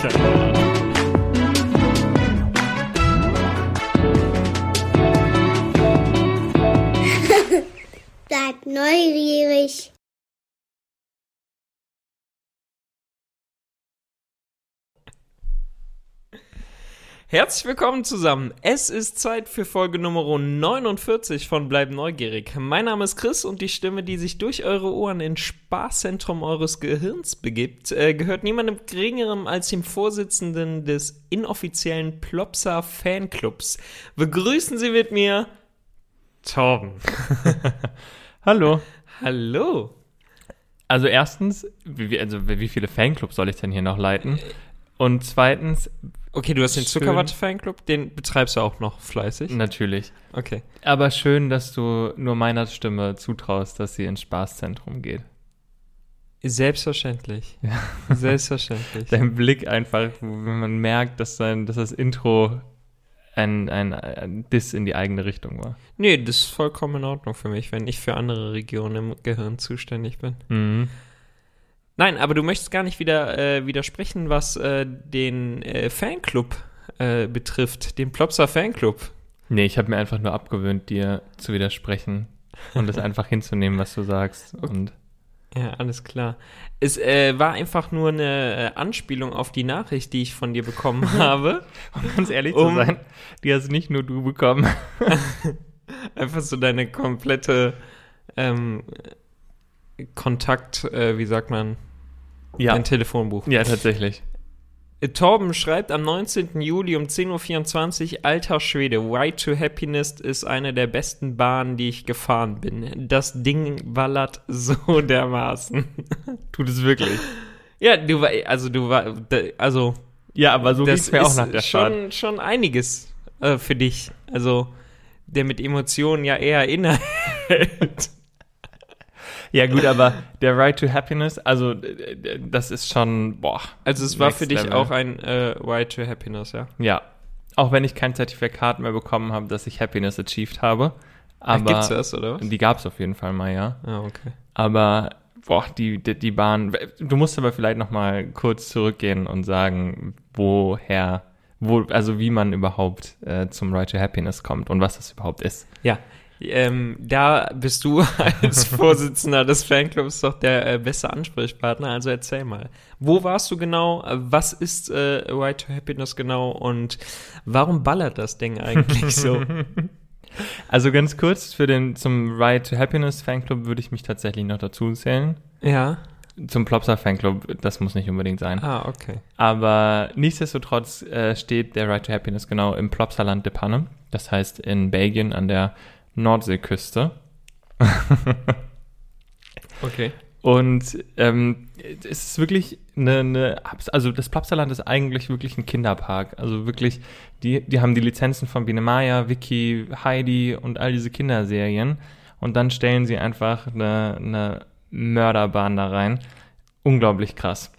Seid neugierig. Herzlich willkommen zusammen. Es ist Zeit für Folge Nummer 49 von Bleib Neugierig. Mein Name ist Chris und die Stimme, die sich durch eure Ohren ins Spaßzentrum eures Gehirns begibt, äh, gehört niemandem geringerem als dem Vorsitzenden des inoffiziellen Plopsa Fanclubs. Begrüßen Sie mit mir Torben. Hallo. Hallo. Also erstens, wie, also wie viele Fanclubs soll ich denn hier noch leiten? Und zweitens, Okay, du hast den Schön. Zuckerwatte Fanclub, den betreibst du auch noch fleißig. natürlich. Okay. Aber schön, dass du nur meiner Stimme zutraust, dass sie ins Spaßzentrum geht. Selbstverständlich. Selbstverständlich. Dein Blick einfach, wenn man merkt, dass, sein, dass das Intro ein, ein, ein Diss in die eigene Richtung war. Nee, das ist vollkommen in Ordnung für mich, wenn ich für andere Regionen im Gehirn zuständig bin. Mhm. Nein, aber du möchtest gar nicht wieder äh, widersprechen, was äh, den äh, Fanclub äh, betrifft, den Plopsa Fanclub. Nee, ich habe mir einfach nur abgewöhnt, dir zu widersprechen und es einfach hinzunehmen, was du sagst. Und Ja, alles klar. Es äh, war einfach nur eine äh, Anspielung auf die Nachricht, die ich von dir bekommen habe. um ganz ehrlich Um- zu sein, die hast nicht nur du bekommen. Einfach so deine komplette ähm, Kontakt, äh, wie sagt man, Ja, dein Telefonbuch. ja tatsächlich. Torben schreibt am 19. Juli um 10.24 Uhr, alter Schwede, Ride to Happiness ist eine der besten Bahnen, die ich gefahren bin. Das Ding ballert so dermaßen. Tut es wirklich. ja, du war, also du war, also Ja, aber so das ging's mir auch nach der Fahrt. schon, schon einiges äh, für dich. Also der mit Emotionen ja eher innerhält. Ja, gut, aber der Ride to Happiness, also äh, das ist schon, boah. Also es war für dich Level. auch ein äh, Ride to Happiness, ja? Ja. Auch wenn ich kein Zertifikat mehr bekommen habe, dass ich Happiness achieved habe. Ach, Aber gibt's das, oder was? die gab's auf jeden Fall mal, ja. Ah, okay. Aber boah, die, die, die Bahn. Du musst aber vielleicht noch mal kurz zurückgehen und sagen, woher, wo, also wie man überhaupt äh, zum Ride to Happiness kommt und was das überhaupt ist. Ja, ähm, da bist du als Vorsitzender des Fanclubs doch der äh, beste Ansprechpartner. Also erzähl mal, wo warst du genau? Was ist äh, Ride to Happiness genau? Und warum ballert das Ding eigentlich so? Also ganz kurz für den zum Ride to Happiness Fanclub würde ich mich tatsächlich noch dazu zählen. ja. Zum Plopsa Fanclub, das muss nicht unbedingt sein. Ah, okay. Aber nichtsdestotrotz äh, steht der Ride to Happiness genau im Plopsaland de Panne. Das heißt in Belgien an der Nordseeküste. Okay. Und ähm, es ist wirklich eine, eine, also das Plopsaland ist eigentlich wirklich ein Kinderpark. Also wirklich, die, die haben die Lizenzen von Biene Maya, Vicky, Heidi und all diese Kinderserien. Und dann stellen sie einfach eine, eine Mörderbahn da rein. Unglaublich krass.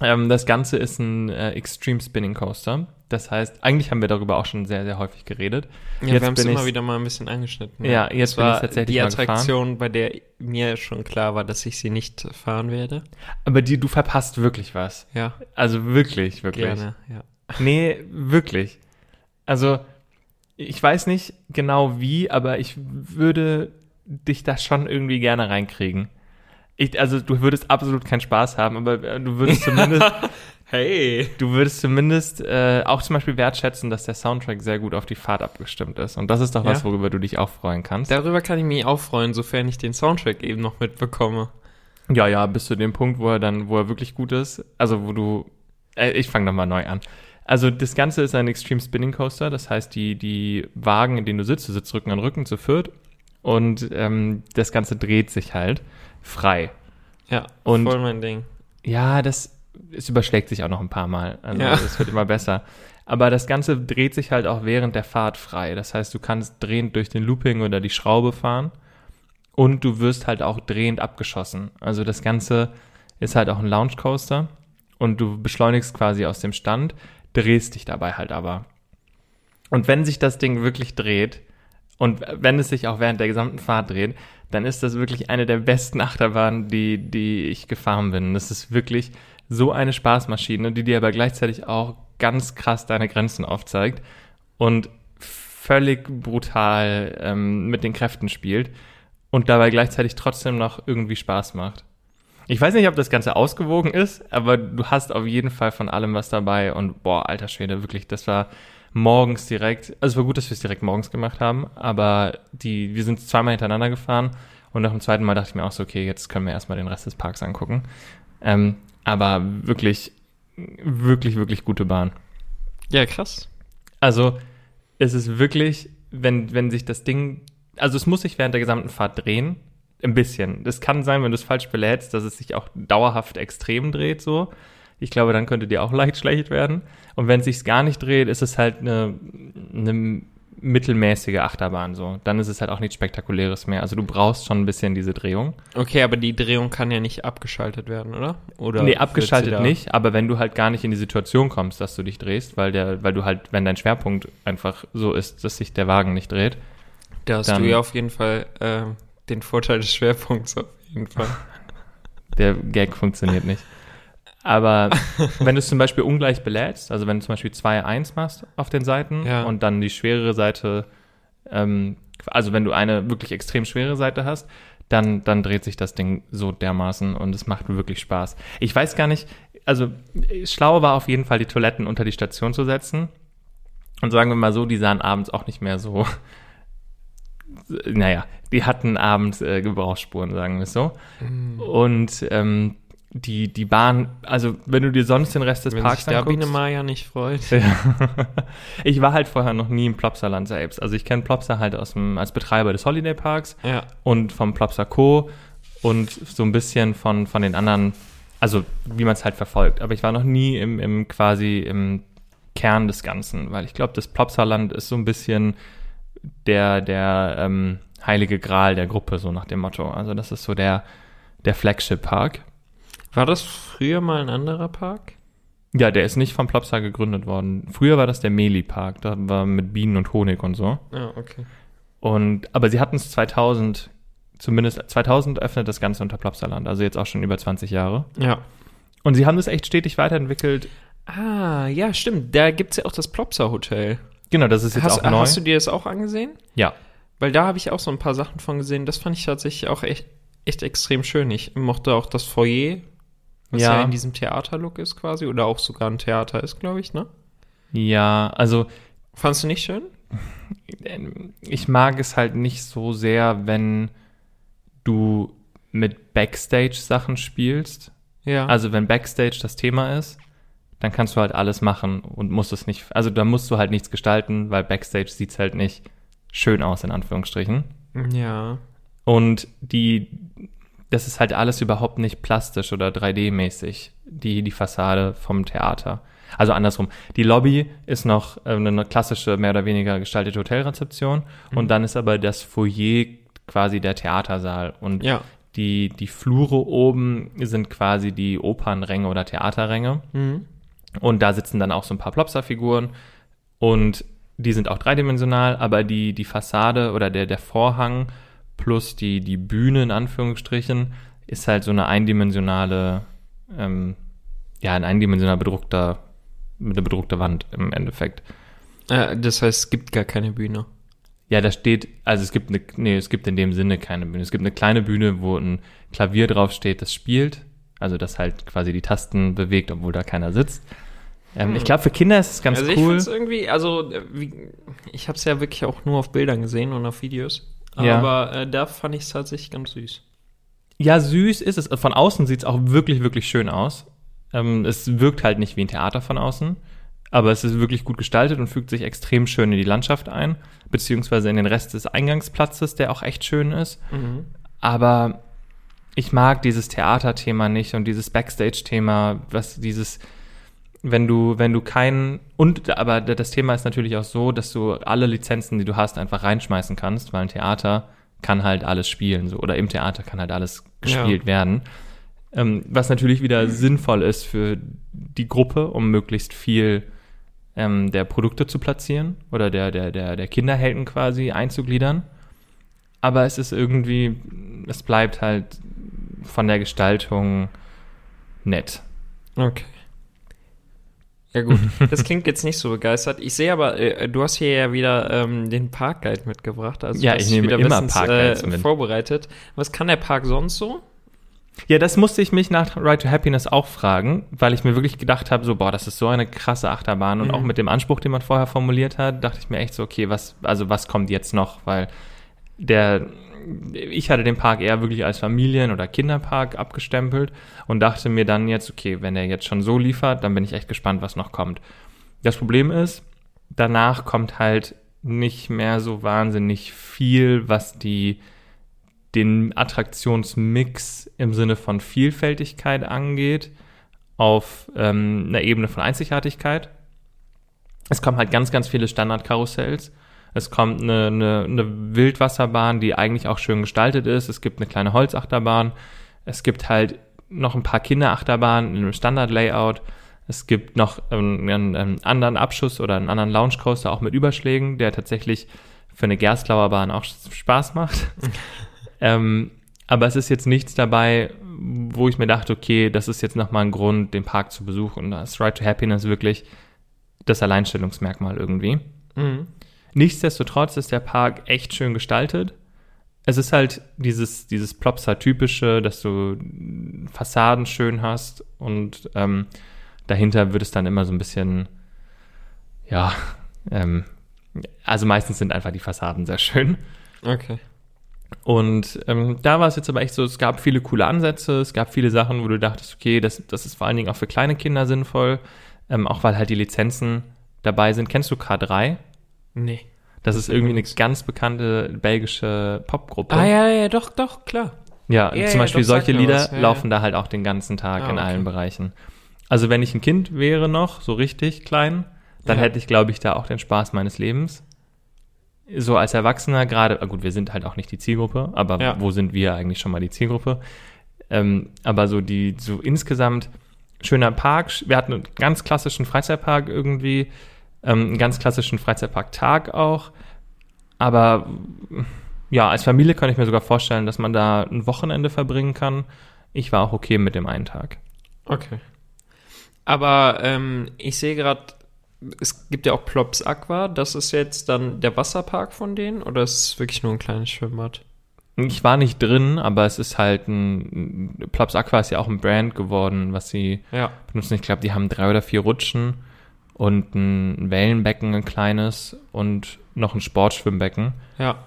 Ähm, das Ganze ist ein äh, Extreme Spinning Coaster. Das heißt, eigentlich haben wir darüber auch schon sehr, sehr häufig geredet. Ja, Jetzt wir haben es immer wieder mal ein bisschen angeschnitten. Ja, jetzt Das bin ich war tatsächlich die. Attraktion, bei der mir schon klar war, dass ich sie nicht fahren werde. Aber die, du verpasst wirklich was. Ja, Also wirklich, wirklich. gerne. Ja. Nee, wirklich. Also, ich weiß nicht genau wie, aber ich würde dich da schon irgendwie gerne reinkriegen. Ich, also, du würdest absolut keinen Spaß haben, aber äh, du würdest zumindest, Hey. du würdest zumindest äh, auch zum Beispiel wertschätzen, dass der Soundtrack sehr gut auf die Fahrt abgestimmt ist. Und das ist doch was, Ja. worüber du dich auch freuen kannst. Darüber kann ich mich auch freuen, sofern ich den Soundtrack eben noch mitbekomme. Ja, ja, bis zu dem Punkt, wo er dann, wo er wirklich gut ist. Also, wo du, äh, ich fange nochmal neu an. Also, das Ganze ist ein Extreme Spinning Coaster. Das heißt, die, die Wagen, in denen du sitzt, du sitzt Rücken an Rücken zu viert. Und ähm, das Ganze dreht sich halt frei. Ja, Und- voll mein Ding. Ja, das, es überschlägt sich auch noch ein paar Mal. Also, Ja. es wird immer besser. Aber das Ganze dreht sich halt auch während der Fahrt frei. Das heißt, du kannst drehend durch den Looping oder die Schraube fahren. Und du wirst halt auch drehend abgeschossen. Also das Ganze ist halt auch ein Launch Coaster. Und du beschleunigst quasi aus dem Stand, drehst dich dabei halt aber. Und wenn sich das Ding wirklich dreht, und wenn es sich auch während der gesamten Fahrt dreht, dann ist das wirklich eine der besten Achterbahnen, die, die ich gefahren bin. Das ist wirklich so eine Spaßmaschine, die dir aber gleichzeitig auch ganz krass deine Grenzen aufzeigt und völlig brutal ähm, mit den Kräften spielt und dabei gleichzeitig trotzdem noch irgendwie Spaß macht. Ich weiß nicht, ob das Ganze ausgewogen ist, aber du hast auf jeden Fall von allem was dabei und boah, alter Schwede, wirklich, das war morgens direkt, also es war gut, dass wir es direkt morgens gemacht haben, aber die, wir sind zweimal hintereinander gefahren und nach dem zweiten Mal dachte ich mir auch so, okay, jetzt können wir erstmal den Rest des Parks angucken. Ähm, aber wirklich, wirklich, wirklich gute Bahn. Ja, krass. Also, es ist wirklich, wenn, wenn sich das Ding, also es muss sich während der gesamten Fahrt drehen, ein bisschen. Das kann sein, wenn du es falsch belädst, dass es sich auch dauerhaft extrem dreht, so. Ich glaube, dann könnte dir auch leicht schlecht werden. Und wenn es sich gar nicht dreht, ist es halt eine, eine mittelmäßige Achterbahn, so. Dann ist es halt auch nichts Spektakuläres mehr. Also du brauchst schon ein bisschen diese Drehung. Okay, aber die Drehung kann ja nicht abgeschaltet werden, oder? Oder nee, abgeschaltet nicht, aber wenn du halt gar nicht in die Situation kommst, dass du dich drehst, weil der, weil du halt, wenn dein Schwerpunkt einfach so ist, dass sich der Wagen nicht dreht. Da hast Dann- du ja auf jeden Fall äh, den Vorteil des Schwerpunkts auf jeden Fall. Der Gag funktioniert nicht. Aber wenn du es zum Beispiel ungleich belädst, also wenn du zum Beispiel 2-1 machst auf den Seiten Ja. und dann die schwerere Seite, ähm, also wenn du eine wirklich extrem schwere Seite hast, dann, dann dreht sich das Ding so dermaßen und es macht wirklich Spaß. Ich weiß gar nicht, also schlau war auf jeden Fall, die Toiletten unter die Station zu setzen. Und sagen wir mal so, die sahen abends auch nicht mehr so, naja, die hatten abends äh, Gebrauchsspuren, sagen wir es so. Und ähm, die, die Bahn, also wenn du dir sonst den Rest des Wenn Parks sich Biene anguckst, Maya nicht freut. ich war halt vorher noch nie im Plopsaland selbst. Also ich kenne Plopsa halt aus dem, als Betreiber des Holiday Parks Ja. und vom Plopsa Co. und so ein bisschen von, von den anderen, also wie man es halt verfolgt. Aber ich war noch nie im, im quasi im Kern des Ganzen, weil ich glaube, das Plopsaland ist so ein bisschen der, der ähm, heilige Gral der Gruppe, so nach dem Motto. Also das ist so der, der Flagship-Park. War das früher mal ein anderer Park? Ja, der ist nicht vom Plopsa gegründet worden. Früher war das der Meli-Park, da war mit Bienen und Honig und so. Ja, okay. Und, aber sie hatten es 2000, zumindest 2000 öffnet das Ganze unter Plopsaland, also jetzt auch schon über 20 Jahre. Ja. Und sie haben das echt stetig weiterentwickelt. Ah, ja, stimmt. Da gibt's ja auch das Plopsa Hotel. Genau, das ist jetzt Hast, auch neu. hast du dir das auch angesehen? ja. Weil da habe ich auch so ein paar Sachen von gesehen. Das fand ich tatsächlich auch echt, echt extrem schön. Ich mochte auch das Foyer, was ja, Ja. in diesem Theaterlook ist quasi. Oder auch sogar ein Theater ist, glaube ich, ne? Ja, also Fandst du nicht schön? ähm, ich mag es halt nicht so sehr, wenn du mit Backstage-Sachen spielst. Ja. Also wenn Backstage das Thema ist, dann kannst du halt alles machen und musst es nicht, also da musst du halt nichts gestalten, weil Backstage sieht's halt nicht schön aus, in Anführungsstrichen. ja. Und die, das ist halt alles überhaupt nicht plastisch oder 3D-mäßig, die, die Fassade vom Theater. Also andersrum. Die Lobby ist noch äh, eine klassische, mehr oder weniger gestaltete Hotelrezeption und dann ist aber das Foyer quasi der Theatersaal und Ja. die, die Flure oben sind quasi die Opernränge oder Theaterränge. Mhm. Und da sitzen dann auch so ein paar Plopsa-Figuren und die sind auch dreidimensional, aber die, die Fassade oder der, der Vorhang plus die, die Bühne in Anführungsstrichen ist halt so eine eindimensionale, ähm, ja, ein eindimensional bedruckter, eine bedruckte Wand im Endeffekt. Äh, das heißt, es gibt gar keine Bühne. Ja, da steht, also es gibt eine, nee, es gibt in dem Sinne keine Bühne. Es gibt eine kleine Bühne, wo ein Klavier draufsteht, das spielt. Also das halt quasi die Tasten bewegt, obwohl da keiner sitzt. Ähm, Ich glaube, für Kinder ist es ganz also ich cool. finde es irgendwie, also äh, ich habe es ja wirklich auch nur auf Bildern gesehen und auf Videos. Ja. Aber äh, da fand ich es tatsächlich ganz süß. Ja, süß ist es. Von außen sieht es auch wirklich, wirklich schön aus. Ähm, es wirkt halt nicht wie ein Theater von außen, aber es ist wirklich gut gestaltet und fügt sich extrem schön in die Landschaft ein, beziehungsweise in den Rest des Eingangsplatzes, der auch echt schön ist. Mhm. Aber ich mag dieses Theaterthema nicht und dieses Backstage-Thema, was dieses, wenn du, wenn du keinen, und, aber das Thema ist natürlich auch so, dass du alle Lizenzen, die du hast, einfach reinschmeißen kannst, weil ein Theater kann halt alles spielen, so, oder im Theater kann halt alles gespielt Ja. werden. Ähm, was natürlich wieder sinnvoll ist für die Gruppe, um möglichst viel ähm, der Produkte zu platzieren oder der, der, der, der Kinderhelden quasi einzugliedern. Aber es ist irgendwie, es bleibt halt von der Gestaltung nett. Okay. Ja gut, das klingt jetzt nicht so begeistert. Ich sehe aber, äh, du hast hier ja wieder ähm, den Parkguide mitgebracht. Also Ja, ich nehme wieder immer bestens, Parkguides äh, mit. vorbereitet. Was kann der Park sonst so? Ja, das musste ich mich nach Ride to Happiness auch fragen, weil ich mir wirklich gedacht habe, so, boah, das ist so eine krasse Achterbahn und Mhm. auch mit dem Anspruch, den man vorher formuliert hat, dachte ich mir echt so, okay, was, also was kommt jetzt noch? Weil der, ich hatte den Park eher wirklich als Familien- oder Kinderpark abgestempelt und dachte mir dann jetzt, okay, wenn er jetzt schon so liefert, dann bin ich echt gespannt, was noch kommt. Das Problem ist, danach kommt halt nicht mehr so wahnsinnig viel, was die den Attraktionsmix im Sinne von Vielfältigkeit angeht, auf ähm, einer Ebene von Einzigartigkeit. Es kommen halt ganz, ganz viele Standardkarussells. Es kommt eine, eine, eine Wildwasserbahn, die eigentlich auch schön gestaltet ist. Es gibt eine kleine Holzachterbahn. Es gibt halt noch ein paar Kinderachterbahnen in einem Standard-Layout. Es gibt noch einen, einen anderen Abschuss oder einen anderen Lounge-Coaster auch mit Überschlägen, der tatsächlich für eine Gerstlauerbahn auch Spaß macht. ähm, aber es ist jetzt nichts dabei, wo ich mir dachte, okay, das ist jetzt nochmal ein Grund, den Park zu besuchen. Und da ist Ride to Happiness wirklich das Alleinstellungsmerkmal irgendwie. Mhm. Nichtsdestotrotz ist der Park echt schön gestaltet. Es ist halt dieses, dieses Plopsa-typische, dass du Fassaden schön hast und ähm, dahinter wird es dann immer so ein bisschen, ja, ähm, also meistens sind einfach die Fassaden sehr schön. Okay. Und ähm, da war es jetzt aber echt so, es gab viele coole Ansätze, es gab viele Sachen, wo du dachtest, okay, das, das ist vor allen Dingen auch für kleine Kinder sinnvoll, ähm, auch weil halt die Lizenzen dabei sind. Kennst du K3? Nee. Das ist irgendwie eine ganz bekannte belgische Popgruppe. Ah ja, ja, doch, doch, klar. Ja, Ja, zum ja, Beispiel doch, solche Lieder. Ja, laufen da halt auch den ganzen Tag Ah, in okay. allen Bereichen. Also wenn ich ein Kind wäre noch, so richtig klein, dann hätte ich, glaube ich, da auch den Spaß meines Lebens. So als Erwachsener gerade, ah gut, wir sind halt auch nicht die Zielgruppe, aber wo sind wir eigentlich schon mal die Zielgruppe? Ähm, aber so die, so insgesamt schöner Park. Wir hatten einen ganz klassischen Freizeitpark irgendwie, ähm, einen ganz klassischen Freizeitpark-Tag auch. Aber ja, als Familie kann ich mir sogar vorstellen, dass man da ein Wochenende verbringen kann. Ich war auch okay mit dem einen Tag. Okay. Aber ähm, ich sehe gerade, es gibt ja auch Plops Aqua. Das ist jetzt dann der Wasserpark von denen oder ist es wirklich nur ein kleines Schwimmbad? Ich war nicht drin, aber es ist halt ein, Plops Aqua ist ja auch ein Brand geworden, was sie Ja. benutzen. Ich glaube, die haben drei oder vier Rutschen und ein Wellenbecken, ein kleines und noch ein Sportschwimmbecken. Ja.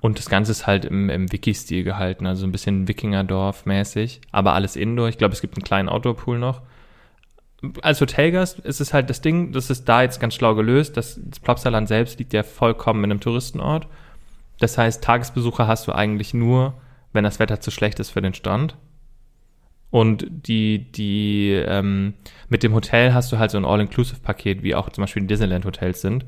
Und das Ganze ist halt im, im Wiki-Stil gehalten, also ein bisschen Wikingerdorf-mäßig, aber alles Indoor. Ich glaube, es gibt einen kleinen Outdoor-Pool noch. Als Hotelgast ist es halt das Ding, das ist da jetzt ganz schlau gelöst. Das, das Plopsaland selbst liegt ja vollkommen in einem Touristenort. Das heißt, Tagesbesucher hast du eigentlich nur, wenn das Wetter zu schlecht ist für den Strand. Und die, die, ähm, mit dem Hotel hast du halt so ein All-Inclusive-Paket, wie auch zum Beispiel die Disneyland-Hotels sind.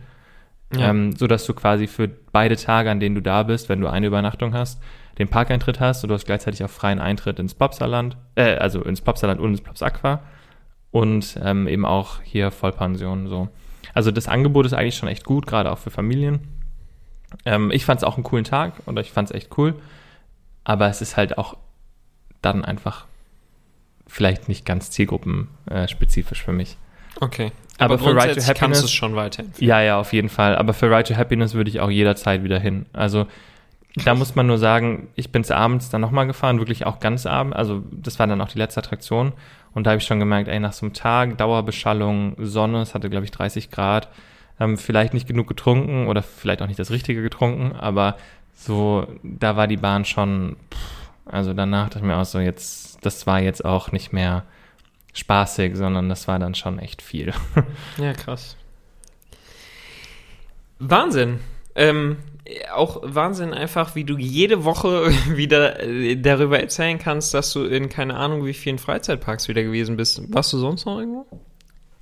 Ja. Ähm, so dass du quasi für beide Tage, an denen du da bist, wenn du eine Übernachtung hast, den Parkeintritt hast und du hast gleichzeitig auch freien Eintritt ins Plopsaland, äh, also ins Plopsaland und ins Plops Aqua und ähm, eben auch hier Vollpension so. Also das Angebot ist eigentlich schon echt gut, gerade auch für Familien. Ähm, ich fand es auch einen coolen Tag oder ich fand es echt cool, aber es ist halt auch dann einfach vielleicht nicht ganz zielgruppenspezifisch für mich. Okay. Aber für Ride to grundsätzlich kannst Happiness- du es schon weiterempfehlen. Ja, ja, auf jeden Fall. Aber für Ride to Happiness würde ich auch jederzeit wieder hin. Also da muss man nur sagen, ich bin's abends dann nochmal gefahren, wirklich auch ganz abends. Also das war dann auch die letzte Attraktion. Und da habe ich schon gemerkt, ey, nach so einem Tag, Dauerbeschallung, Sonne, es hatte, glaube ich, 30 Grad, ähm, vielleicht nicht genug getrunken oder vielleicht auch nicht das Richtige getrunken, aber so, da war die Bahn schon, pff, also danach dachte ich mir auch so, jetzt, das war jetzt auch nicht mehr spaßig, sondern das war dann schon echt viel. Ja, krass. Wahnsinn. Ähm, auch Wahnsinn einfach, wie du jede Woche wieder äh, darüber erzählen kannst, dass du in keine Ahnung wie vielen Freizeitparks wieder gewesen bist. Warst du sonst noch irgendwo?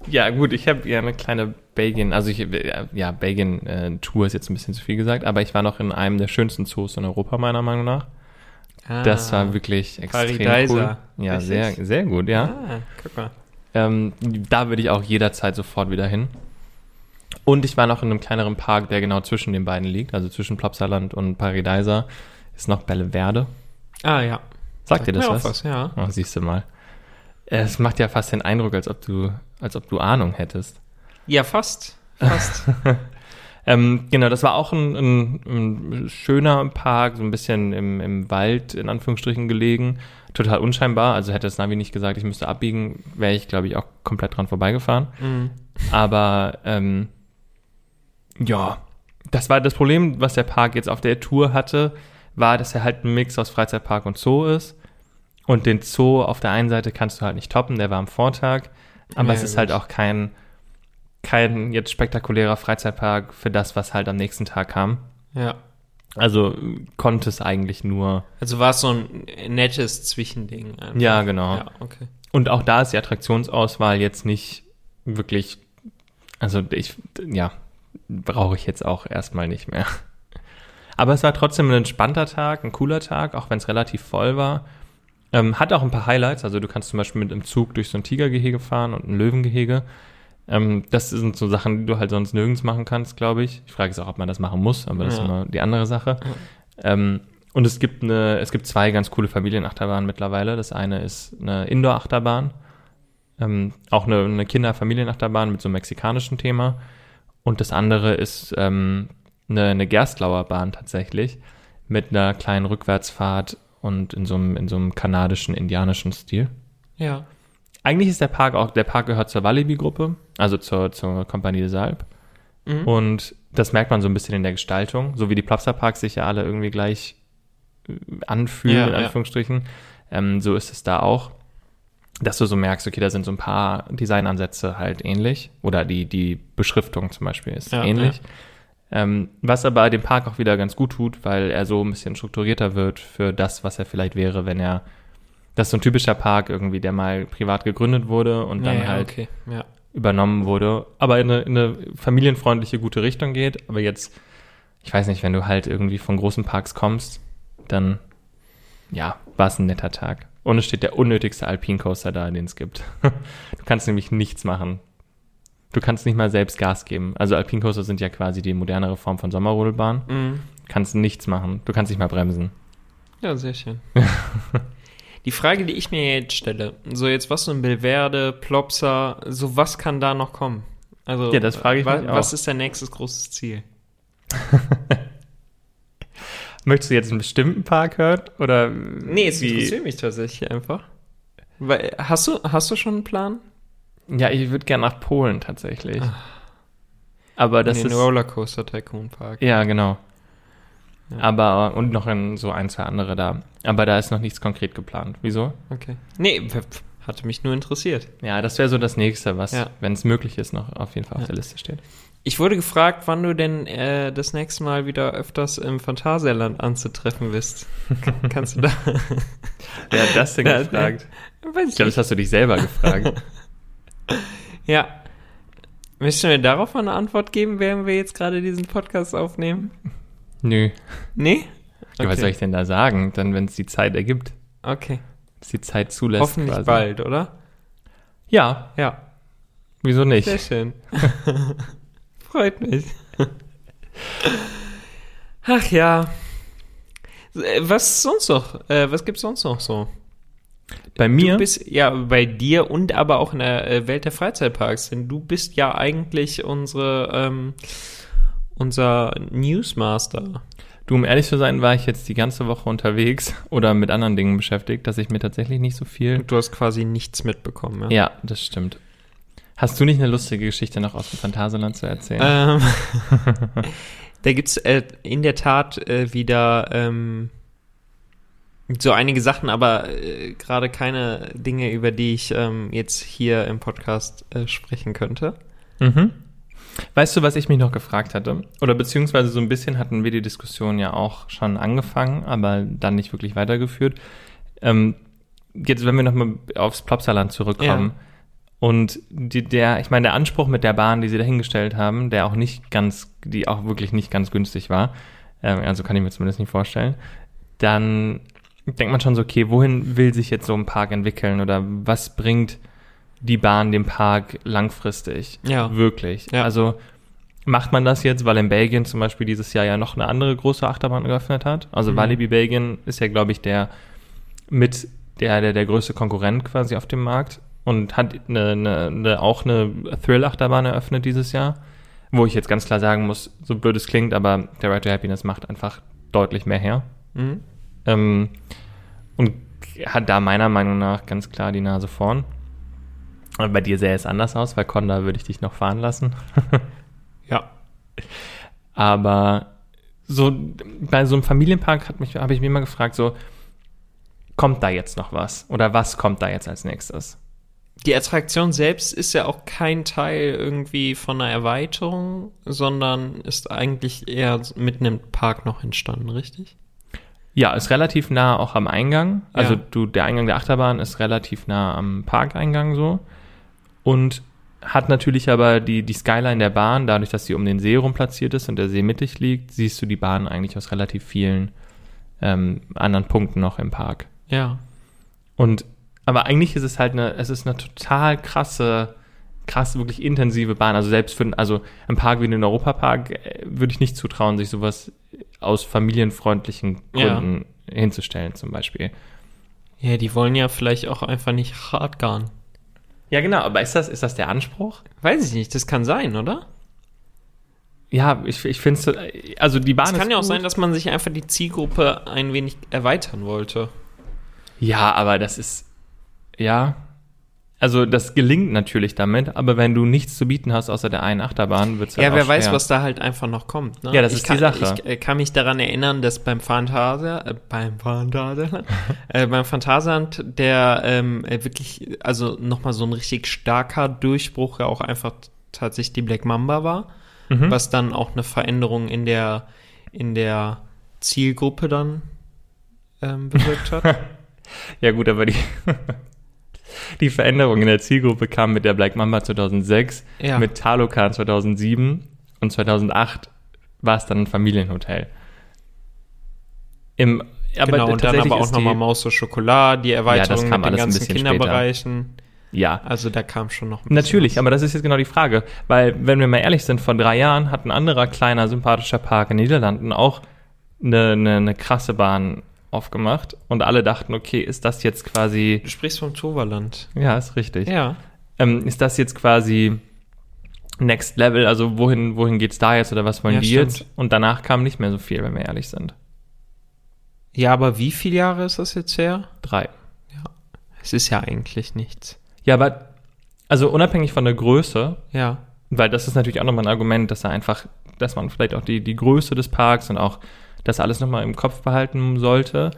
Ja, gut, ich habe ja eine kleine Belgien, also ich, ja, Belgien-Tour ist jetzt ein bisschen zu viel gesagt, aber ich war noch in einem der schönsten Zoos in Europa, meiner Meinung nach. Das war wirklich extrem cool. Ja, Richtig? sehr, sehr gut, ja. Ah, guck mal. Ähm, da würde ich auch jederzeit sofort wieder hin. Und ich war noch in einem kleineren Park, der genau zwischen den beiden liegt, also zwischen Plopsaland und Paradeiser, ist noch Belleverde. Ah, ja. Sagt, ihr das mir was? Was? Ja. Oh, siehst du mal. Es macht ja fast den Eindruck, als ob du, als ob du Ahnung hättest. Ja, fast. Fast. Ähm, genau, das war auch ein, ein, ein schöner Park, so ein bisschen im, im Wald in Anführungsstrichen gelegen. Total unscheinbar. Also hätte das Navi nicht gesagt, ich müsste abbiegen, wäre ich, glaube ich, auch komplett dran vorbeigefahren. Mhm. Aber ähm, ja, das war das Problem, was der Park jetzt auf der Tour hatte, war, dass er halt ein Mix aus Freizeitpark und Zoo ist. Und den Zoo auf der einen Seite kannst du halt nicht toppen, der war am Vortag. Aber Ja, es ist gut. halt auch kein, kein jetzt spektakulärer Freizeitpark für das, was halt am nächsten Tag kam. Ja. Also konnte es eigentlich nur. Also war es so ein nettes Zwischending. einfach. Ja, genau. Ja, okay. Und auch da ist die Attraktionsauswahl jetzt nicht wirklich. Also ich, ja, brauche ich jetzt auch erstmal nicht mehr. Aber es war trotzdem ein entspannter Tag, ein cooler Tag, auch wenn es relativ voll war. Ähm, hat auch ein paar Highlights. Also du kannst zum Beispiel mit einem Zug durch so ein Tigergehege fahren und ein Löwengehege. Ähm, das sind so Sachen, die du halt sonst nirgends machen kannst, glaube ich. Ich frage es auch, ob man das machen muss, aber das Ja. ist immer die andere Sache. Ähm, und es gibt eine, es gibt zwei ganz coole Familienachterbahnen mittlerweile. Das eine ist eine Indoor-Achterbahn, ähm, auch eine, eine Kinder-Familienachterbahn mit so einem mexikanischen Thema. Und das andere ist ähm, eine, eine Gerstlauer Bahn tatsächlich mit einer kleinen Rückwärtsfahrt und in so einem, in so einem kanadischen, indianischen Stil. Ja. Eigentlich ist der Park auch, der Park gehört zur Walibi-Gruppe, also zur, zur Kompanie des Alp. Mhm. Und das merkt man so ein bisschen in der Gestaltung, so wie die Plapsa-Parks sich ja alle irgendwie gleich äh, anfühlen, Ja, in ja. Anführungsstrichen. Ähm, so ist es da auch, dass du so merkst, okay, da sind so ein paar Designansätze halt ähnlich oder die, die Beschriftung zum Beispiel ist Ja, ähnlich. Ähm, was aber dem Park auch wieder ganz gut tut, weil er so ein bisschen strukturierter wird für das, was er vielleicht wäre, wenn er das ist so ein typischer Park irgendwie, der mal privat gegründet wurde und dann ja, ja, halt okay. Ja. übernommen wurde, aber in eine, in eine familienfreundliche, gute Richtung geht. Aber jetzt, ich weiß nicht, wenn du halt irgendwie von großen Parks kommst, dann, ja, war es ein netter Tag. Und es steht der unnötigste Alpine Coaster da, den es gibt. Du kannst nämlich nichts machen. Du kannst nicht mal selbst Gas geben. Also Alpine Coaster sind ja quasi die modernere Form von Sommerrodelbahn. Mhm. Kannst nichts machen. Du kannst nicht mal bremsen. Ja, sehr schön. Die Frage, die ich mir jetzt stelle, so jetzt was so ein Belverde, Plopsa, so was kann da noch kommen? Also, Ja, das frage ich wa mich auch. Was ist dein nächstes großes Ziel? Möchtest du jetzt einen bestimmten Park hören? Oder Nee, es wie- interessiert mich tatsächlich einfach. Weil, hast du, hast du schon einen Plan? Ja, ich würde gerne nach Polen tatsächlich. Aber das den ist. Rollercoaster Tycoon Park. Ja, genau. Ja. Aber, und noch in so ein, zwei andere da. Aber da ist noch nichts konkret geplant. Wieso? Okay. Nee, hatte mich nur interessiert. Ja, das wäre so das nächste, was, Ja. wenn es möglich ist, noch auf jeden Fall auf Ja. der Liste steht. Ich wurde gefragt, wann du denn äh, das nächste Mal wieder öfters im Phantasialand anzutreffen bist. Kannst du da? Wer hat das denn Ja, gefragt? Weiß Ich glaube, das hast du dich selber gefragt. Ja. Du mir darauf eine Antwort geben, während wir jetzt gerade diesen Podcast aufnehmen? Nö. Nee? Ja, Was soll ich denn da sagen? Dann, wenn es die Zeit ergibt, Okay. dass die Zeit zulässt. Hoffentlich quasi. bald, oder? Ja, Ja. wieso nicht? Sehr schön. Freut mich. Ach ja. Was sonst noch? Äh, was gibt's sonst noch so? Bei mir, Du bist ja bei dir und aber auch in der äh, Welt der Freizeitparks, denn du bist ja eigentlich unsere ähm, unser Newsmaster. du, um ehrlich zu sein, war ich jetzt die ganze Woche unterwegs oder mit anderen Dingen beschäftigt, dass ich mir tatsächlich nicht so viel. Du hast quasi nichts mitbekommen, ja? Ja, das stimmt. Hast du nicht eine lustige Geschichte noch aus dem Phantasialand zu erzählen? Ähm, da gibt's äh, in der Tat äh, wieder ähm, so einige Sachen, aber äh, gerade keine Dinge, über die ich ähm, jetzt hier im Podcast äh, sprechen könnte. Mhm. Weißt du, was ich mich noch gefragt hatte? Oder beziehungsweise so ein bisschen hatten wir die Diskussion ja auch schon angefangen, aber dann nicht wirklich weitergeführt. Ähm, jetzt, wenn wir nochmal aufs Plopsaland zurückkommen. Und die, der, ich meine, der Anspruch mit der Bahn, die sie dahingestellt haben, der auch nicht ganz, die auch wirklich nicht ganz günstig war, ähm, also kann ich mir zumindest nicht vorstellen, dann denkt man schon so, okay, wohin will sich jetzt so ein Park entwickeln oder was bringt die Bahn dem Park langfristig? Ja. Wirklich. Ja. Also macht man das jetzt, weil in Belgien zum Beispiel dieses Jahr ja noch eine andere große Achterbahn geöffnet hat? Also Mhm. Walibi Belgien ist ja, glaube ich, der mit der, der, der größte Konkurrent quasi auf dem Markt und hat eine, eine, eine, auch eine Thrill-Achterbahn eröffnet dieses Jahr, wo ich jetzt ganz klar sagen muss, so blöd es klingt, aber der Ride to Happiness macht einfach deutlich mehr her. Mhm. Ähm, und hat da meiner Meinung nach ganz klar die Nase vorn. Und bei dir sähe es anders aus, weil Conda würde ich dich noch fahren lassen. Ja. Aber so bei so einem Familienpark hat mich, habe ich mich immer gefragt, so kommt da jetzt noch was? Oder was kommt da jetzt als nächstes? Die Attraktion selbst ist ja auch kein Teil irgendwie von einer Erweiterung, sondern ist eigentlich eher mitten im Park noch entstanden, richtig? Ja, ist relativ nah auch am Eingang. Also Ja. du, der Eingang der Achterbahn ist relativ nah am Parkeingang so. Und hat natürlich aber die, die Skyline der Bahn, dadurch, dass sie um den See rum platziert ist und der See mittig liegt, siehst du die Bahn eigentlich aus relativ vielen ähm, anderen Punkten noch im Park. Ja. Und aber eigentlich ist es halt eine, es ist eine total krasse, krass, wirklich intensive Bahn. Also selbst für, also ein Park wie den Europapark äh, würde ich nicht zutrauen, sich sowas aus familienfreundlichen Ja. Gründen hinzustellen, zum Beispiel. Ja, die wollen ja vielleicht auch einfach nicht Radgarn. Ja, genau, aber ist das, ist das der Anspruch? Weiß ich nicht, das kann sein, oder? Ja, ich, ich finde es, also die Bahn Es kann ja auch gut. sein, dass man sich einfach die Zielgruppe ein wenig erweitern wollte. Ja, aber das ist, ja, also das gelingt natürlich damit, aber wenn du nichts zu bieten hast außer der einen Achterbahn, wird es halt Ja, wer weiß, schwer. was da halt einfach noch kommt. Ne? Ja, das ich ist kann, die Sache. Ich äh, kann mich daran erinnern, dass beim Phantasialand, äh, beim Phantasialand, äh, beim Phantasialand der ähm, äh, wirklich, also nochmal so ein richtig starker Durchbruch ja auch einfach tatsächlich die Black Mamba war, Mhm. was dann auch eine Veränderung in der, in der Zielgruppe dann ähm, bewirkt hat. Ja gut, aber die, die Veränderung in der Zielgruppe kam mit der Black Mamba 2006, Ja. mit Talokan 2007 und 2008 war es dann ein Familienhotel. Im, aber genau, und dann aber auch nochmal Maus und Schokolade, die Erweiterung kam mit den ganzen Kinderbereichen. Ja, Also da kam schon noch ein bisschen Natürlich, was. aber das ist jetzt genau die Frage. Weil, wenn wir mal ehrlich sind, vor drei Jahren hat ein anderer kleiner, sympathischer Park in den Niederlanden auch eine, eine, eine krasse Bahn aufgemacht und alle dachten, okay, ist das jetzt quasi, Du sprichst vom Toverland. ja, ist richtig, Ja. ähm, ist das jetzt quasi Next Level, also wohin, wohin geht's da jetzt oder was wollen Ja, die stimmt. jetzt? Und danach kam nicht mehr so viel, wenn wir ehrlich sind. Ja, aber wie viele Jahre ist das jetzt her? Drei. Es ist ja eigentlich nichts. Ja, aber, also unabhängig von der Größe, Ja. Weil das ist natürlich auch nochmal ein Argument, dass da einfach, dass man vielleicht auch die, die Größe des Parks und auch das alles nochmal im Kopf behalten sollte.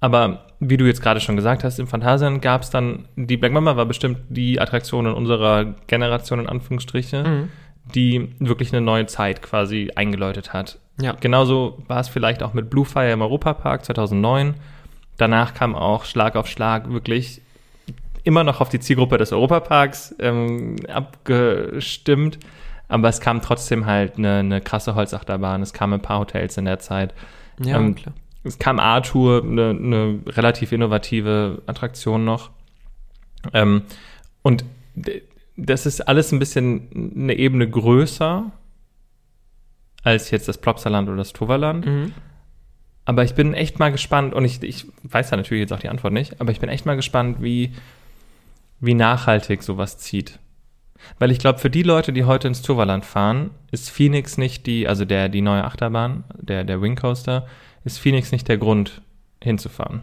Aber wie du jetzt gerade schon gesagt hast, im Phantasialand gab es dann, die Black Mamba war bestimmt die Attraktion in unserer Generation, in Anführungsstriche, Mhm. die wirklich eine neue Zeit quasi eingeläutet hat. Ja. Genauso war es vielleicht auch mit Blue Fire im Europapark 2009. Danach kam auch Schlag auf Schlag wirklich immer noch auf die Zielgruppe des Europaparks ähm, abgestimmt. Aber es kam trotzdem halt eine, eine krasse Holzachterbahn. Es kamen ein paar Hotels in der Zeit. Ja, Ähm, klar. Es kam Arthur, eine, eine relativ innovative Attraktion noch. Ähm, und das ist alles ein bisschen eine Ebene größer als jetzt das Plopsaland oder das Toverland. Mhm. Aber ich bin echt mal gespannt, und ich, ich weiß da natürlich jetzt auch die Antwort nicht, aber ich bin echt mal gespannt, wie, wie nachhaltig sowas zieht. Weil ich glaube, für die Leute, die heute ins Toverland fahren, ist Phoenix nicht die, also der, die neue Achterbahn, der, der Wing Coaster, ist Phoenix nicht der Grund, hinzufahren.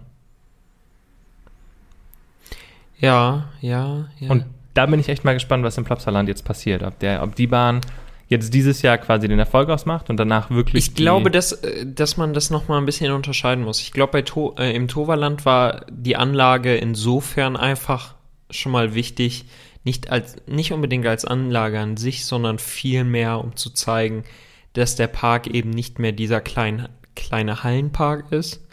Ja, ja, ja. Und da bin ich echt mal gespannt, was im Plopsaland jetzt passiert. Ob, der, ob die Bahn jetzt dieses Jahr quasi den Erfolg ausmacht und danach wirklich. ich glaube, dass, äh, dass man das nochmal ein bisschen unterscheiden muss. Ich glaube, bei to äh, im Toverland war die Anlage insofern einfach schon mal wichtig, nicht, als, nicht unbedingt als Anlage an sich, sondern vielmehr, um zu zeigen, dass der Park eben nicht mehr dieser klein, kleine Hallenpark ist,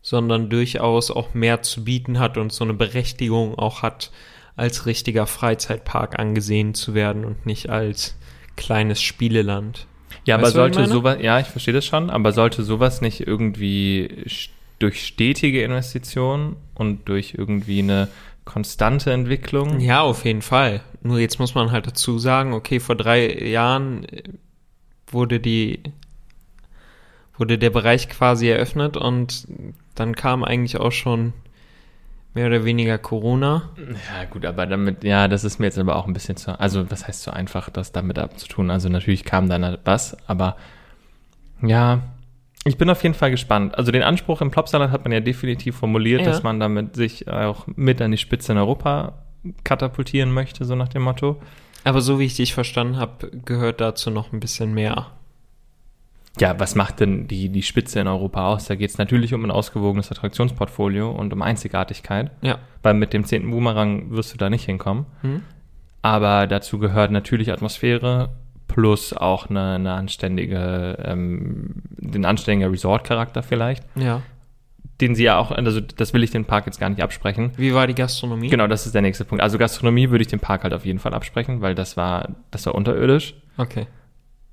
sondern durchaus auch mehr zu bieten hat und so eine Berechtigung auch hat, als richtiger Freizeitpark angesehen zu werden und nicht als kleines Spieleland. Ja, aber Weißt sollte sowas, ja, ich verstehe das schon, aber sollte sowas nicht irgendwie durch stetige Investitionen und durch irgendwie eine konstante Entwicklung? Ja, auf jeden Fall. Nur jetzt muss man halt dazu sagen, okay, vor drei Jahren wurde die wurde der Bereich quasi eröffnet und dann kam eigentlich auch schon mehr oder weniger Corona. Ja, gut, aber damit, ja, das ist mir jetzt aber auch ein bisschen zu, also was heißt so einfach, das damit abzutun? Also natürlich kam dann was, aber ja, ich bin auf jeden Fall gespannt. Also den Anspruch im Plopsalat hat man ja definitiv formuliert, Ja. dass man damit sich auch mit an die Spitze in Europa katapultieren möchte, so nach dem Motto. Aber so wie ich dich verstanden habe, gehört dazu noch ein bisschen mehr. Ja, was macht denn die, die Spitze in Europa aus? Da geht es natürlich um ein ausgewogenes Attraktionsportfolio und um Einzigartigkeit, Ja. weil mit dem zehnten Boomerang wirst du da nicht hinkommen. Hm? Aber dazu gehört natürlich Atmosphäre plus auch eine, eine anständige, ähm, den anständiger Resort-Charakter vielleicht, Ja. den sie ja auch, also das will ich den Park jetzt gar nicht absprechen. Wie war die Gastronomie? Genau, das ist der nächste Punkt. Also Gastronomie würde ich dem Park halt auf jeden Fall absprechen, weil das war, das war unterirdisch. Okay.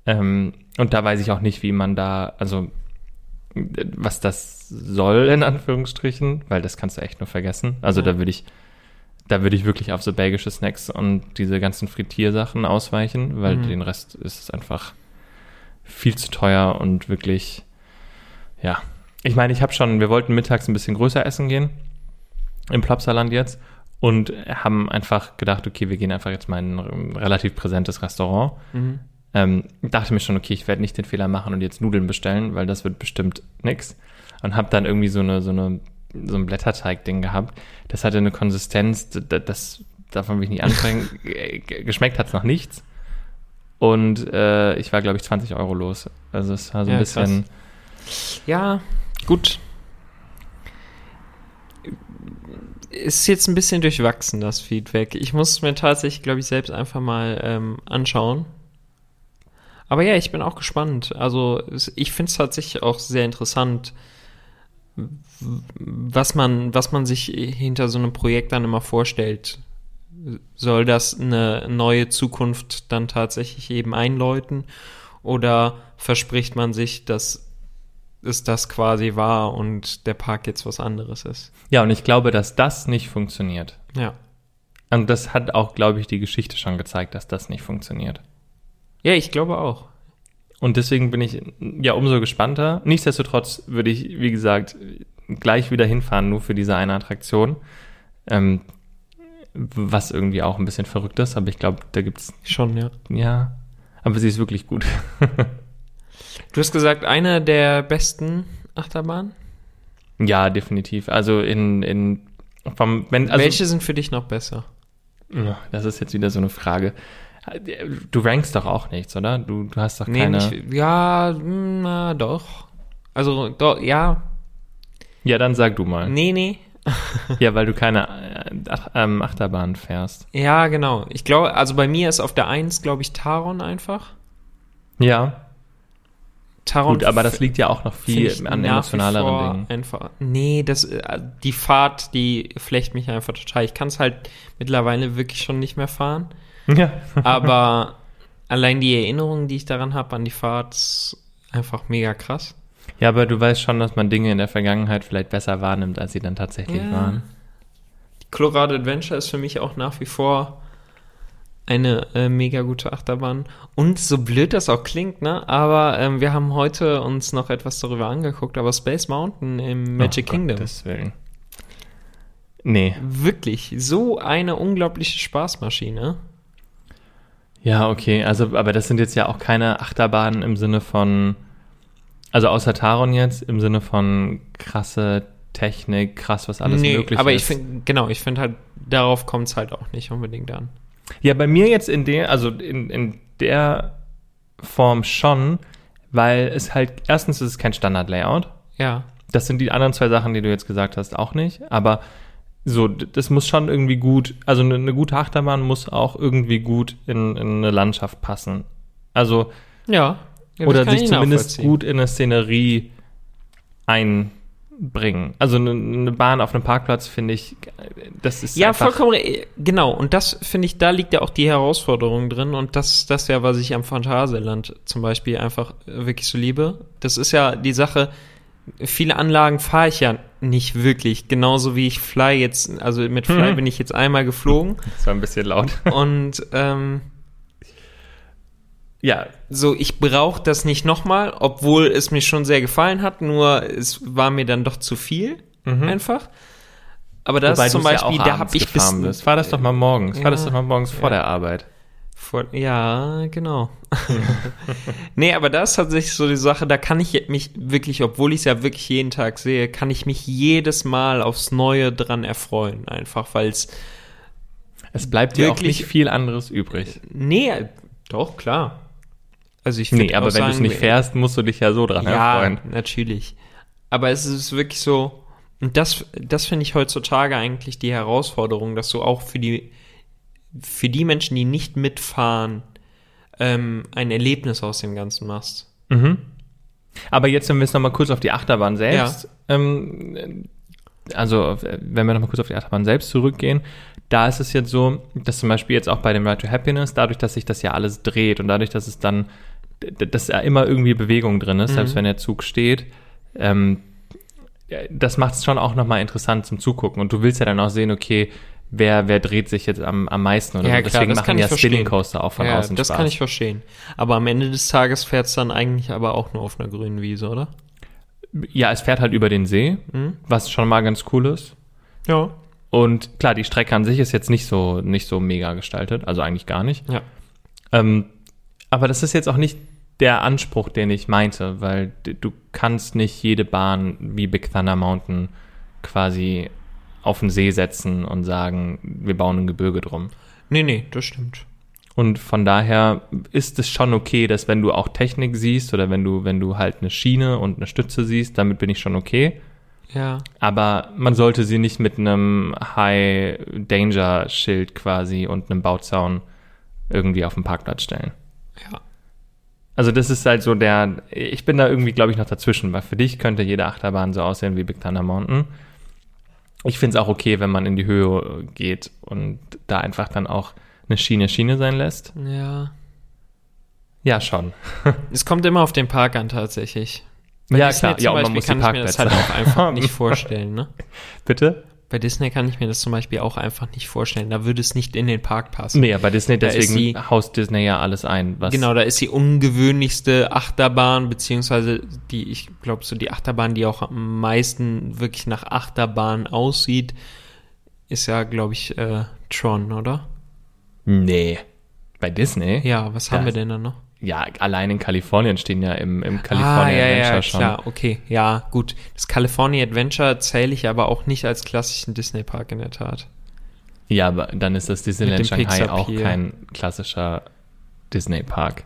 Ähm, und da weiß ich auch nicht, wie man da, also was das soll, in Anführungsstrichen, weil das kannst du echt nur vergessen. Also Ja. da würde ich, da würde ich wirklich auf so belgische Snacks und diese ganzen Frittiersachen ausweichen, weil Mhm. den Rest ist es einfach viel zu teuer und wirklich, ja. Ich meine, ich habe schon, wir wollten mittags ein bisschen größer essen gehen, im Plopsaland jetzt, und haben einfach gedacht, okay, wir gehen einfach jetzt mal in ein relativ präsentes Restaurant. Mhm. Ähm, dachte mir schon, okay, ich werde nicht den Fehler machen und jetzt Nudeln bestellen, weil das wird bestimmt nix. Und habe dann irgendwie so eine, so eine, so ein Blätterteig-Ding gehabt. Das hatte eine Konsistenz, das, das davon will ich nicht anfangen. Geschmeckt hat's noch nichts. Und äh, ich war, glaube ich, 20 Euro los. Also es war so ein Ja, bisschen. Ja, gut. Ist jetzt ein bisschen durchwachsen, das Feedback. Ich muss es mir tatsächlich, glaube ich, selbst einfach mal ähm, anschauen. Aber ja, ich bin auch gespannt. Also es- ich finde es tatsächlich auch sehr interessant, was man, was man sich hinter so einem Projekt dann immer vorstellt. Soll das eine neue Zukunft dann tatsächlich eben einläuten? Oder verspricht man sich, dass es das quasi war und der Park jetzt was anderes ist? Ja, und ich glaube, dass das nicht funktioniert. Ja. Und das hat auch, glaube ich, die Geschichte schon gezeigt, dass das nicht funktioniert. Ja, ich glaube auch. Und deswegen bin ich ja umso gespannter. Nichtsdestotrotz würde ich, wie gesagt, gleich wieder hinfahren, nur für diese eine Attraktion. Ähm, was irgendwie auch ein bisschen verrückt ist, aber ich glaube, da gibt's Schon, ja. ja, aber sie ist wirklich gut. Du hast gesagt, eine der besten Achterbahnen. ja, definitiv. Also in, in vom, wenn, also, Welche sind für dich noch besser? Das ist jetzt wieder so eine Frage. Du rankst doch auch nichts, oder? Du, du hast doch Nee, keine. nicht, ja, mm, na doch. Also, doch, ja, Ja, dann sag du mal. nee, nee. Ja, weil du keine äh, Ach, ähm, Achterbahn fährst. Ja, genau. Ich glaube, also bei mir ist auf der 1, glaube ich, Taron einfach. Ja, Taron gut, aber das liegt ja auch noch viel an emotionaleren Dingen. Einfach, nee, das, äh, die Fahrt, die flecht mich einfach total. Ich kann es halt mittlerweile wirklich schon nicht mehr fahren. Ja. Aber allein die Erinnerung, die ich daran habe an die Fahrt, ist einfach mega krass. ja, aber du weißt schon, dass man Dinge in der Vergangenheit vielleicht besser wahrnimmt, als sie dann tatsächlich Ja. waren. Die Colorado Adventure ist für mich auch nach wie vor eine äh, mega gute Achterbahn. Und so blöd das auch klingt, ne? Aber ähm, wir haben heute uns noch etwas darüber angeguckt, aber Space Mountain im Magic oh, Kingdom. Gottes Willen. Nee. Wirklich, so eine unglaubliche Spaßmaschine. Ja, okay. Also, aber das sind jetzt ja auch keine Achterbahnen im Sinne von, also außer Taron jetzt, im Sinne von krasse Technik, krass, was alles nee, möglich aber ist. ich finde, genau, ich finde halt, darauf kommt es halt auch nicht unbedingt an. Ja, bei mir jetzt in der, also in, in der Form schon, weil es halt, erstens ist es kein Standard-Layout. Ja. Das sind die anderen zwei Sachen, die du jetzt gesagt hast, auch nicht. Aber so, das muss schon irgendwie gut, also eine, eine gute Achterbahn muss auch irgendwie gut in, in eine Landschaft passen. Also, Ja. ja oder sich ich zumindest gut in eine Szenerie einbringen. Also eine, eine Bahn auf einem Parkplatz finde ich, das ist Ja, vollkommen, genau. Und das finde ich, da liegt ja auch die Herausforderung drin. Und das, das ja, was ich am Phantasialand zum Beispiel einfach wirklich so liebe. Das ist ja die Sache, viele Anlagen fahre ich ja nicht wirklich. Genauso wie ich Fly jetzt, also mit Fly Mhm. bin ich jetzt einmal geflogen. Das war ein bisschen laut. und ähm, ja, so, ich brauche das nicht nochmal, obwohl es mir schon sehr gefallen hat, nur es war mir dann doch zu viel Mhm. einfach. Aber das Wobei zum ja Beispiel, auch da habe ich bis bist. War das doch mal morgens. War das Ja. doch mal morgens vor Ja. der Arbeit. Vor, ja, genau. nee, aber das ist tatsächlich so die Sache, da kann ich mich wirklich, obwohl ich es ja wirklich jeden Tag sehe, kann ich mich jedes Mal aufs Neue dran erfreuen. Einfach, weil es, Es bleibt dir auch Wirklich- nicht viel anderes übrig. nee, doch, klar. Also ich Nee, würd aber wenn du es nicht fährst, musst du dich ja so dran Ja, erfreuen. natürlich. Aber es ist wirklich so, und das, das finde ich heutzutage eigentlich die Herausforderung, dass du auch für die, für die Menschen, die nicht mitfahren, ähm, ein Erlebnis aus dem Ganzen machst. Mhm. Aber jetzt, wenn wir jetzt nochmal kurz auf die Achterbahn selbst, ähm, also wenn wir nochmal kurz auf die Achterbahn selbst zurückgehen, da ist es jetzt so, dass zum Beispiel jetzt auch bei dem Ride to Happiness, dadurch, dass sich das ja alles dreht und dadurch, dass es dann, dass da immer irgendwie Bewegung drin ist, selbst wenn der Zug steht, ähm, ja, das macht es schon auch nochmal interessant zum Zugucken. Und du willst ja dann auch sehen, okay, wer, wer dreht sich jetzt am, am meisten oder Ja, so. klar, Deswegen das machen ja Spinning. Coaster auch von ja, außen das Spaß. kann ich verstehen. Aber am Ende des Tages fährt es dann eigentlich aber auch nur auf einer grünen Wiese, oder? ja, es fährt halt über den See, Mhm. was schon mal ganz cool ist. Ja. Und klar, die Strecke an sich ist jetzt nicht so, nicht so mega gestaltet, also eigentlich gar nicht. Ja. Ähm, aber das ist jetzt auch nicht der Anspruch, den ich meinte, weil du kannst nicht jede Bahn wie Big Thunder Mountain quasi auf den See setzen und sagen, wir bauen ein Gebirge drum. Nee, nee, das stimmt. Und von daher ist es schon okay, dass wenn du auch Technik siehst oder wenn du, wenn du halt eine Schiene und eine Stütze siehst, damit bin ich schon okay. Ja. Aber man sollte sie nicht mit einem High-Danger-Schild quasi und einem Bauzaun irgendwie auf den Parkplatz stellen. Ja. Also das ist halt so der, ich bin da irgendwie, glaube ich, noch dazwischen, weil für dich könnte jede Achterbahn so aussehen wie Big Thunder Mountain. Ich finde es auch okay, wenn man in die Höhe geht und da einfach dann auch eine Schiene Schiene sein lässt. Ja. Ja, schon. Es kommt immer auf den Park an, tatsächlich. Bei ja, Disney klar. Ja, und man Beispiel muss die kann ich mir das Parkplätze halt auch einfach nicht vorstellen, ne? Bitte? Bei Disney kann ich mir das zum Beispiel auch einfach nicht vorstellen. Da würde es nicht in den Park passen. Nee, bei Disney, Da deswegen sie- haust Disney ja alles ein. Was Genau, da ist die ungewöhnlichste Achterbahn, beziehungsweise die, ich glaube, so die Achterbahn, die auch am meisten wirklich nach Achterbahn aussieht, ist ja, glaube ich, äh, Tron, oder? Nee. Bei Disney? Ja, was haben Ja. wir denn da noch? Ja, allein in Kalifornien stehen ja im, im California ah, ja, Adventure ja, schon. klar, okay, ja, gut. Das California Adventure zähle ich aber auch nicht als klassischen Disney-Park in der Tat. Ja, aber dann ist das Disneyland Shanghai auch kein klassischer Disney-Park.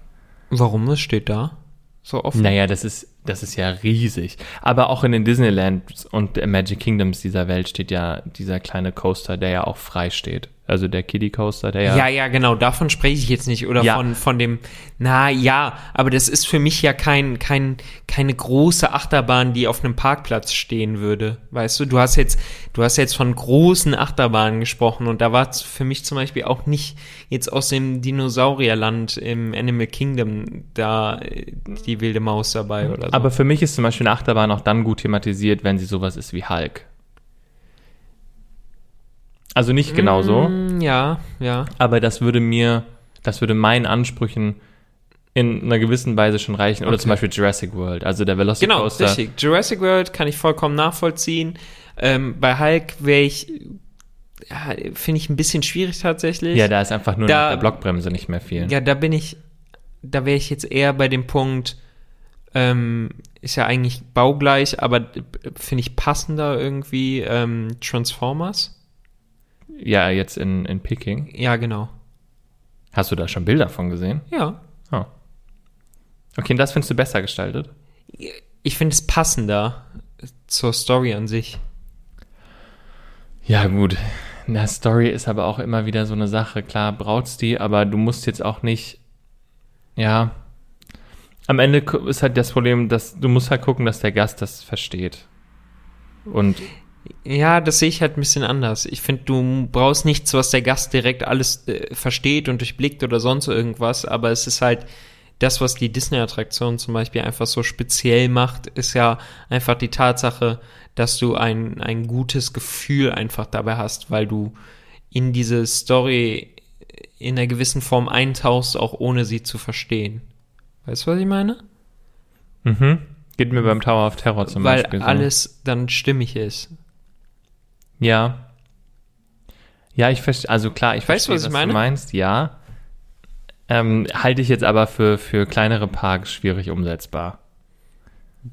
Warum? Was steht da? So offen? Naja, das ist, das ist ja riesig. Aber auch in den Disneyland und Magic Kingdoms dieser Welt steht ja dieser kleine Coaster, der ja auch frei steht. Also der Kiddie Coaster, der ja. Ja, ja, genau, davon spreche ich jetzt nicht. Oder Ja. von, von dem, na ja, aber das ist für mich ja kein, kein, keine große Achterbahn, die auf einem Parkplatz stehen würde. Weißt du, du hast jetzt, du hast jetzt von großen Achterbahnen gesprochen und da war es für mich zum Beispiel auch nicht jetzt aus dem Dinosaurierland im Animal Kingdom da äh, die wilde Maus dabei oder so. Aber für mich ist zum Beispiel eine Achterbahn auch dann gut thematisiert, wenn sie sowas ist wie Hulk. Also nicht genau so. Mm, Ja, ja. aber das würde mir, das würde meinen Ansprüchen in einer gewissen Weise schon reichen. Oder Okay. zum Beispiel Jurassic World, also der Genau, Velocicoaster. richtig. Jurassic World kann ich vollkommen nachvollziehen. Ähm, bei Hulk wäre ich, ja, finde ich ein bisschen schwierig tatsächlich. Ja, da ist einfach nur Da- der Blockbremse nicht mehr viel. Ja, da bin ich, da wäre ich jetzt eher bei dem Punkt, ähm, ist ja eigentlich baugleich, aber äh, finde ich passender irgendwie ähm, Transformers. Ja, jetzt in, in Peking. Ja, genau. Hast du da schon Bilder von gesehen? Ja. Oh. Okay, und das findest du besser gestaltet? Ich finde es passender zur Story an sich. Ja, gut. Na, Story ist aber auch immer wieder so eine Sache. Klar, braucht's die, aber du musst jetzt auch nicht. Ja. Am Ende ist halt das Problem, dass du musst halt gucken, dass der Gast das versteht. Und Ja, das sehe ich halt ein bisschen anders. Ich finde, du brauchst nichts, was der Gast direkt alles äh, versteht und durchblickt oder sonst irgendwas, aber es ist halt das, was die Disney-Attraktion zum Beispiel einfach so speziell macht, ist ja einfach die Tatsache, dass du ein, ein gutes Gefühl einfach dabei hast, weil du in diese Story in einer gewissen Form eintauchst, auch ohne sie zu verstehen. Weißt du, was ich meine? mhm. geht mir beim Tower of Terror zum weil Beispiel so. alles dann stimmig ist. Ja. Ja, ich verstehe, also klar, ich verstehe, was ich meine? du meinst, ja. Ähm, halte ich jetzt aber für, für kleinere Parks schwierig umsetzbar.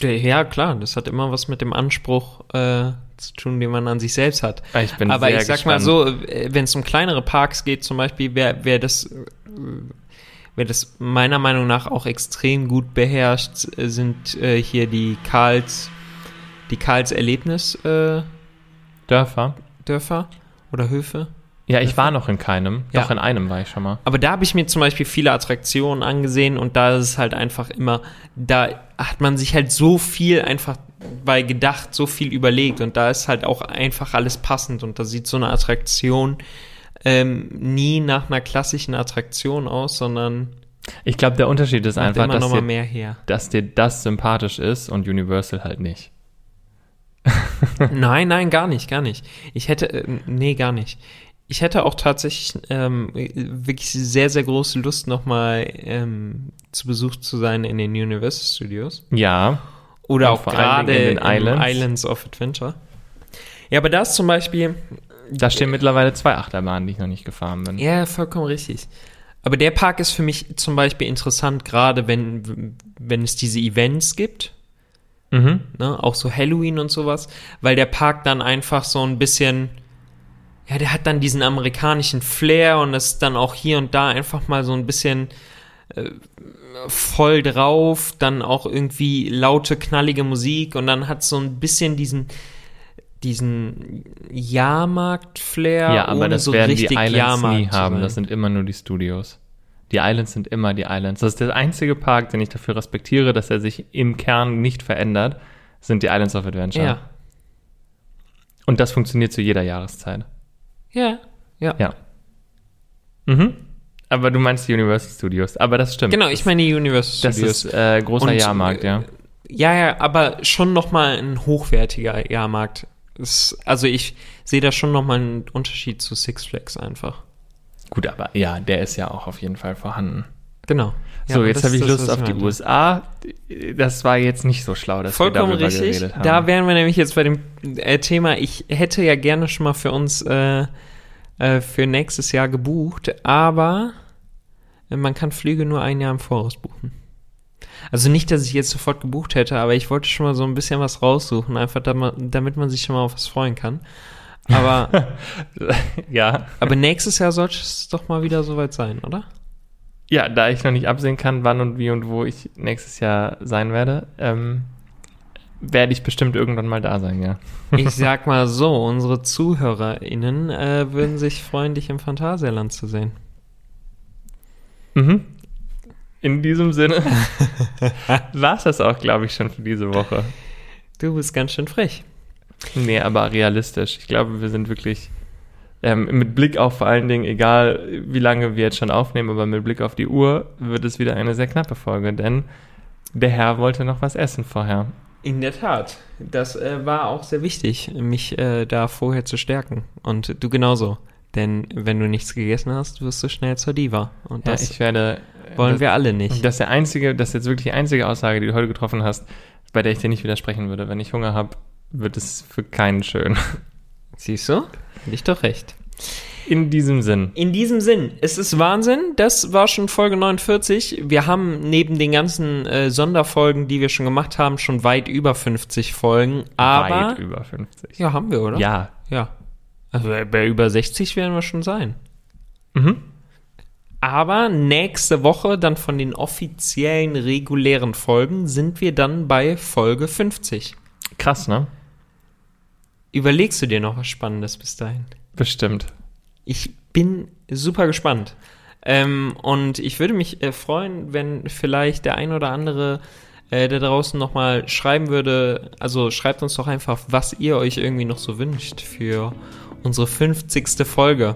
Ja, klar, das hat immer was mit dem Anspruch äh, zu tun, den man an sich selbst hat. Ich bin Aber sehr ich sag mal gespannt. so, wenn es um kleinere Parks geht, zum Beispiel, wäre wär das, äh, wer das meiner Meinung nach auch extrem gut beherrscht, äh, sind äh, hier die Karls, die Karls Erlebnis äh, Dörfer. Dörfer oder Höfe. Ja, ich war noch in keinem. Ja. Doch, in einem war ich schon mal. Aber da habe ich mir zum Beispiel viele Attraktionen angesehen und da ist es halt einfach immer, da hat man sich halt so viel einfach bei gedacht, so viel überlegt und da ist halt auch einfach alles passend und da sieht so eine Attraktion ähm, nie nach einer klassischen Attraktion aus, sondern Ich glaube, der Unterschied ist einfach, dass dir, dass dir das sympathisch ist und Universal halt nicht. nein, nein, gar nicht, gar nicht. Ich hätte, äh, nee, gar nicht. Ich hätte auch tatsächlich ähm, wirklich sehr, sehr große Lust, nochmal ähm, zu Besuch zu sein in den Universal Studios. Ja, Oder auch gerade in den Islands. Islands of Adventure. Ja, aber da ist zum Beispiel, da stehen mittlerweile zwei Achterbahnen, die ich noch nicht gefahren bin. ja, vollkommen richtig. Aber der Park ist für mich zum Beispiel interessant, gerade wenn, wenn es diese Events gibt, Mhm. ne, auch so Halloween und sowas, weil der Park dann einfach so ein bisschen, ja, der hat dann diesen amerikanischen Flair und ist dann auch hier und da einfach mal so ein bisschen äh, voll drauf, dann auch irgendwie laute, knallige Musik und dann hat so ein bisschen diesen diesen Jahrmarkt-Flair, Ja, aber das so werden die Islands Jahrmarkt nie haben. Das sind immer nur die Studios. Die Islands sind immer die Islands. Das ist der einzige Park, den ich dafür respektiere, dass er sich im Kern nicht verändert, sind die Islands of Adventure. ja. Und das funktioniert zu jeder Jahreszeit. Ja, ja. Ja. Mhm. Aber du meinst die Universal Studios. Aber das stimmt. Genau, ich meine die Universal Das Studios. ist äh, großer Und, Jahrmarkt, äh, ja. Ja, ja, aber schon nochmal ein hochwertiger Jahrmarkt. Es, also ich sehe da schon nochmal einen Unterschied zu Six Flags einfach. Gut, aber ja, der ist ja auch auf jeden Fall vorhanden. Genau. Ja, so, und jetzt habe ich Lust auf die. USA. Das war jetzt nicht so schlau, dass Vollkommen wir darüber richtig. geredet haben. Da wären wir nämlich jetzt bei dem äh, Thema, ich hätte ja gerne schon mal für uns äh, äh, für nächstes Jahr gebucht, aber äh, man kann Flüge nur ein Jahr im Voraus buchen. Also nicht, dass ich jetzt sofort gebucht hätte, aber ich wollte schon mal so ein bisschen was raussuchen, einfach damit, damit man sich schon mal auf was freuen kann. Aber, ja. aber nächstes Jahr sollte es doch mal wieder soweit sein, oder? Ja, da ich noch nicht absehen kann, wann und wie und wo ich nächstes Jahr sein werde, ähm, werde ich bestimmt irgendwann mal da sein, ja. Ich sag mal so, unsere ZuhörerInnen äh, würden sich freuen, dich im Phantasialand zu sehen. Mhm. In diesem Sinne war es das auch, glaube ich, schon für diese Woche. Du bist ganz schön frech. Nee, aber realistisch. Ich glaube, wir sind wirklich ähm, mit Blick auf vor allen Dingen, egal wie lange wir jetzt schon aufnehmen, aber mit Blick auf die Uhr wird es wieder eine sehr knappe Folge, denn der Herr wollte noch was essen vorher. In der Tat. Das äh, war auch sehr wichtig, mich äh, da vorher zu stärken. Und du genauso. Denn wenn du nichts gegessen hast, wirst du schnell zur Diva. Und Ja, das ich werde. wollen das, wir alle nicht. Das ist der einzige, das ist jetzt wirklich die einzige Aussage, die du heute getroffen hast, bei der ich dir nicht widersprechen würde. Wenn ich Hunger habe, wird es für keinen schön. Siehst du? Hätte ich doch recht. In diesem Sinn. In diesem Sinn, es ist Wahnsinn. Das war schon Folge 49. Wir haben neben den ganzen äh, Sonderfolgen, die wir schon gemacht haben, schon weit über 50 Folgen. Aber. weit über 50. Ja, haben wir, oder? Ja. Ja. Also bei- bei über 60 werden wir schon sein. Mhm. Aber nächste Woche, dann von den offiziellen, regulären Folgen, sind wir dann bei Folge 50. Krass, ne? Überlegst du dir noch was Spannendes bis dahin? Bestimmt. Ich bin super gespannt. Ähm, und ich würde mich äh, freuen, wenn vielleicht der ein oder andere äh, da draußen nochmal schreiben würde. Also schreibt uns doch einfach, was ihr euch irgendwie noch so wünscht für unsere 50. Folge.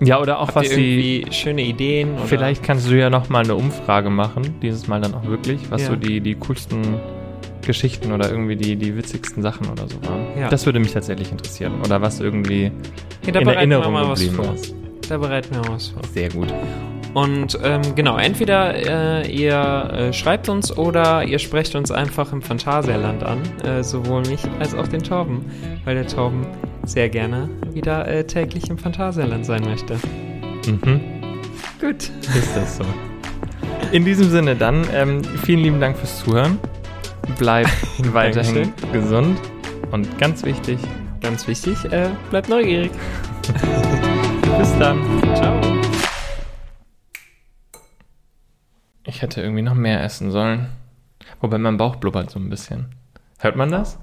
Ja, oder auch Habt was ihr die. irgendwie schöne Ideen? Oder? Vielleicht kannst du ja noch mal eine Umfrage machen, dieses Mal dann auch wirklich, was Ja. so die, die coolsten Geschichten oder irgendwie die, die witzigsten Sachen oder so waren. Ja. Das würde mich tatsächlich interessieren. Oder was irgendwie Ja, in Erinnerung mal was geblieben vor. ist. Da bereiten wir was vor. Sehr gut. Und ähm, genau, entweder äh, ihr äh, schreibt uns oder ihr sprecht uns einfach im Phantasialand an, äh, sowohl mich als auch den Torben, weil der Torben sehr gerne wieder äh, täglich im Phantasialand sein möchte. Mhm. Gut. Ist das so. In diesem Sinne dann, ähm, vielen lieben Dank fürs Zuhören. Bleib weiterhin gesund und ganz wichtig, Ganz wichtig, äh, bleibt neugierig. bis dann. Ciao. Ich hätte irgendwie noch mehr essen sollen. Wobei mein Bauch blubbert so ein bisschen. Hört man das?